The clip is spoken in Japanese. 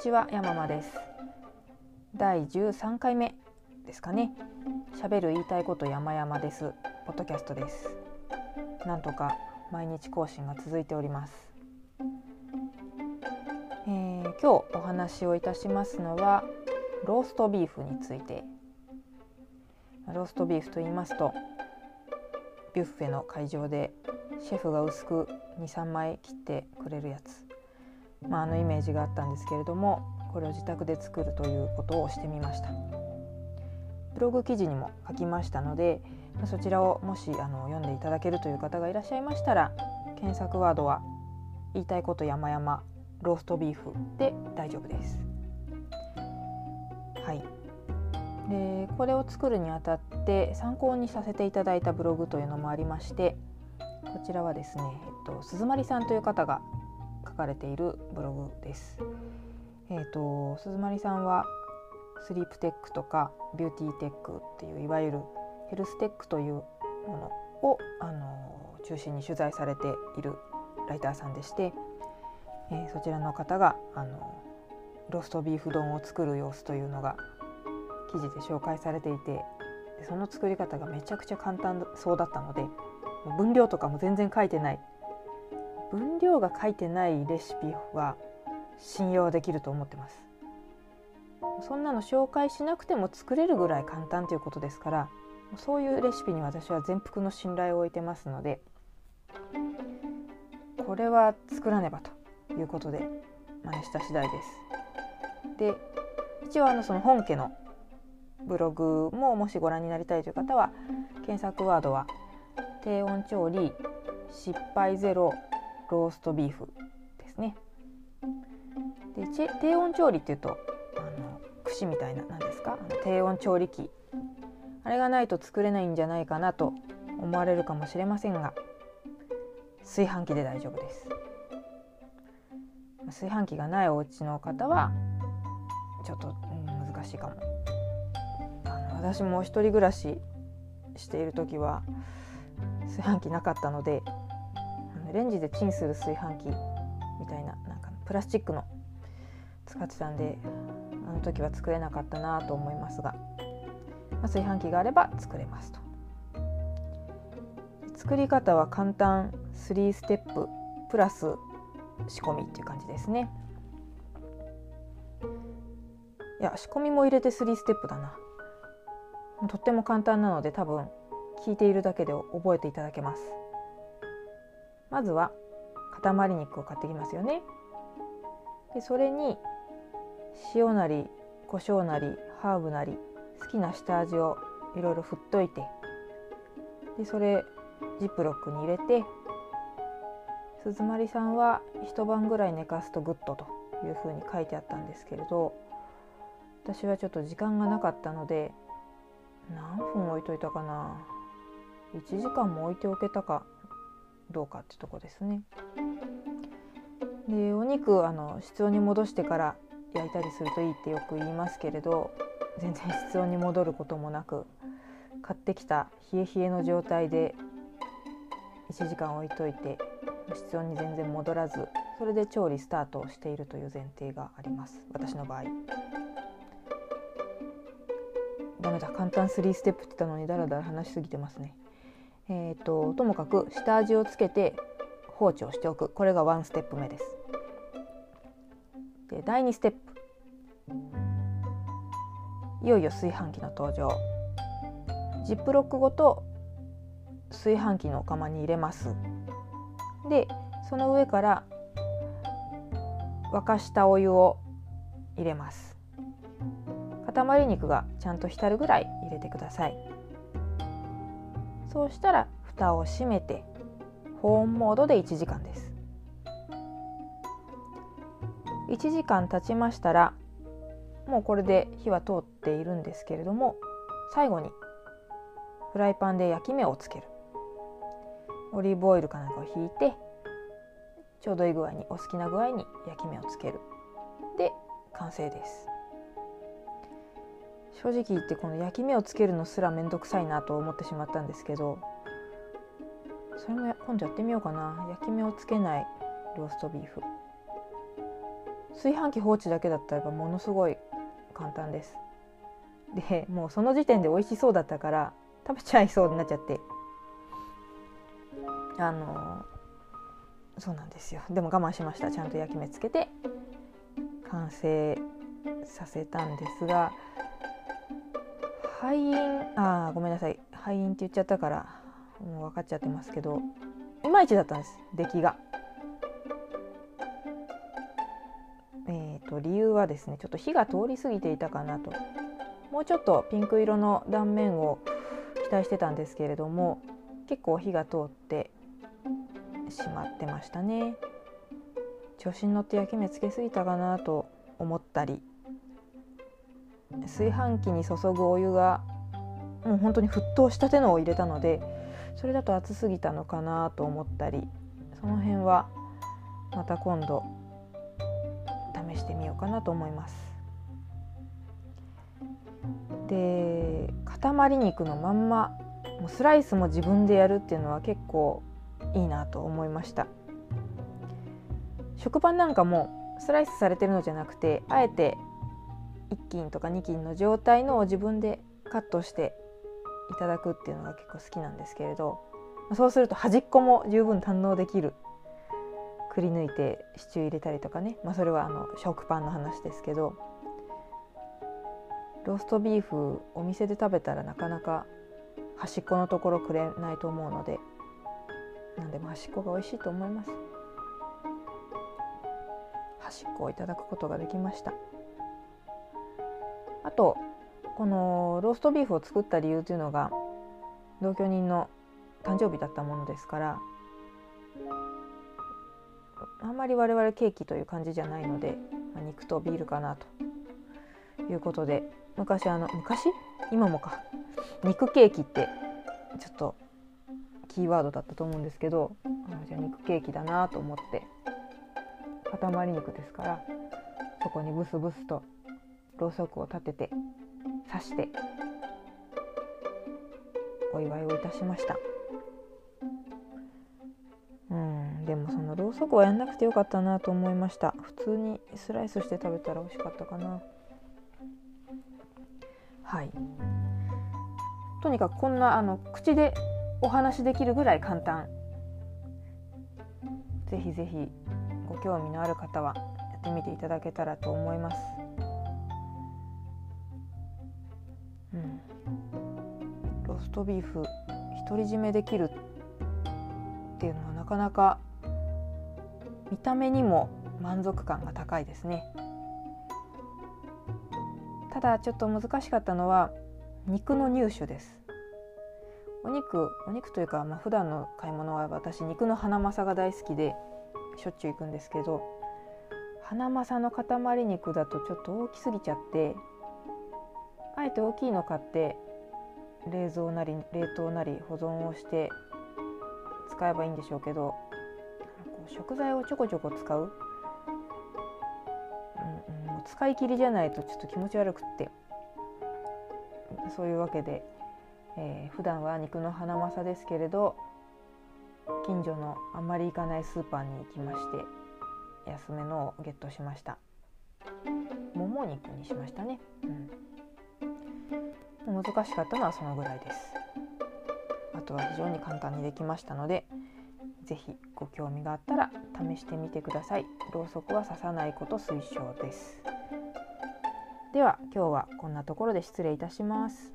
ちは山間です。第13回目ですかね。喋る言いたいこと山々です。ポッドキャストです。なんとか毎日更新が続いております、えー、今日お話をいたしますのはローストビーフについて。ローストビーフと言いますとビュッフェの会場でシェフが薄く23枚切ってくれるやつ。まあ、あのイメージがあったんですけれどもこれを自宅で作るということをしてみましたブログ記事にも書きましたのでそちらをもしあの読んでいただけるという方がいらっしゃいましたら検索ワードは「言いたいこと山々ローストビーフ」で大丈夫です。はいでこれを作るにあたって参考にさせていただいたブログというのもありましてこちらはですね、えっと、鈴まりさんという方が書かれているブログです。えーと、鈴まりさんはスリープテックとかビューティーテックっていういわゆるヘルステックというものをあの中心に取材されているライターさんでして、えー、そちらの方があのローストビーフ丼を作る様子というのが記事で紹介されていてその作り方がめちゃくちゃ簡単そうだったので分量とかも全然書いてない分量が書いてないレシピは信用できると思ってますそんなの紹介しなくても作れるぐらい簡単ということですからそういうレシピに私は全幅の信頼を置いてますのでこれは作らねばということで真似した次第です。で一応あのその本家のブログももしご覧になりたいという方は検索ワードは低温調理失敗ゼロローストビーフですね。で低温調理っていうとあの串みたいな何ですか？あの低温調理器。あれがないと作れないんじゃないかなと思われるかもしれませんが炊飯器で大丈夫です。炊飯器がないお家の方はちょっと、うん、難しいかも。あの私も一人暮らししている時は炊飯器なかったのでレンジでチンする炊飯器みたいななんかプラスチックの使ってたんであの時は作れなかったなと思いますが、まあ、炊飯器があれば作れますと。作り方は簡単。3ステッププラス仕込みっていう感じですね。いや仕込みも入れて3ステップだな。とっても簡単なので多分聞いているだけで覚えていただけます。まずは塊肉を買ってきますよね。でそれに塩なり胡椒なりハーブなり好きな下味をいろいろ振っといてでそれジップロックに入れて鈴まりさんは一晩ぐらい寝かすとグッドというふうに書いてあったんですけれど私はちょっと時間がなかったので何分置いといたかな？1時間も置いておけたかどうかってとこですね。でお肉あの室温に戻してから焼いたりするといいってよく言いますけれど全然室温に戻ることもなく買ってきた冷え冷えの状態で1時間置いといて室温に全然戻らずそれで調理スタートをしているという前提があります私の場合。ダメだ簡単3ステップって言ったのにだらだら話しすぎてますね。えーと、ともかく下味をつけて放置をしておく。これがワンステップ目です。で第2ステップ。いよいよ炊飯器の登場。ジップロックごと炊飯器の釜に入れます。でその上から沸かしたお湯を入れます。塊肉がちゃんと浸るぐらい入れてください。そうしたら蓋を閉めて保温モードで1時間です。1時間経ちましたらもうこれで火は通っているんですけれども最後にフライパンで焼き目をつける。オリーブオイルかなんかをひいてちょうどいい具合にお好きな具合に焼き目をつける。で完成です。正直言ってこの焼き目をつけるのすら面倒くさいなと思ってしまったんですけどそれも今度やってみようかな。焼き目をつけないローストビーフ。炊飯器放置だけだったらものすごい簡単です。でもうその時点で美味しそうだったから食べちゃいそうになっちゃって。あのそうなんですよ。でも我慢しました。ちゃんと焼き目つけて完成させたんですが敗因あごめんなさい。敗因って言っちゃったからもう分かっちゃってますけどいまいちだったんです出来が。えーと、理由はですねちょっと火が通り過ぎていたかなと。もうちょっとピンク色の断面を期待してたんですけれども結構火が通ってしまってましたね。調子に乗って焼き目つけすぎたかなと思ったり炊飯器に注ぐお湯がもう本当に沸騰したてのを入れたのでそれだと熱すぎたのかなと思ったりその辺はまた今度試してみようかなと思います。で塊肉のまんまもうスライスも自分でやるっていうのは結構いいなと思いました食パンなんかもスライスされてるのじゃなくてあえて1斤とか2斤の状態のを自分でカットしていただくっていうのが結構好きなんですけれどそうすると端っこも十分堪能できるくり抜いてシチュー入れたりとかね、まあ、それはあの食パンの話ですけど。ローストビーフお店で食べたらなかなか端っこのところくれないと思うので何でも端っこが美味しいと思います。端っこをいただくことができました。とこのローストビーフを作った理由というのが同居人の誕生日だったものですからあんまり我々ケーキという感じじゃないので、まあ、肉とビールかなと。いうことで昔あの昔？今もか。肉ケーキってちょっとキーワードだったと思うんですけどあじゃあ肉ケーキだなと思って塊肉ですからそこにブスブスとろうそくを立てて刺してお祝いをいたしました。うんでもそのろうそくはやんなくてよかったなと思いました。普通にスライスして食べたら美味しかったかな。はい。とにかくこんなあの口でお話できるぐらい簡単。ぜひぜひご興味のある方はやってみていただけたらと思います。うん、ローストビーフ独り占めできるっていうのはなかなか見た目にも満足感が高いですね。ただちょっと難しかったのは肉の入手です。お肉お肉というか、まあ普段の買い物は私肉のハナマサが大好きでしょっちゅう行くんですけどハナマサの塊肉だとちょっと大きすぎちゃってあえて大きいの買って冷蔵なり冷凍なり保存をして使えばいいんでしょうけど食材をちょこちょこ使う、うんうん、使い切りじゃないとちょっと気持ち悪くって。そういうわけでえー、普段は肉のハナマサですけれど近所のあんまり行かないスーパーに行きまして安めのをゲットしました。もも肉にしましたね、うん、難しかったのはそのぐらいです。あとは非常に簡単にできましたので是非ご興味があったら試してみてください。ろうそくは刺さないこと推奨です。では今日はこんなところで失礼いたします。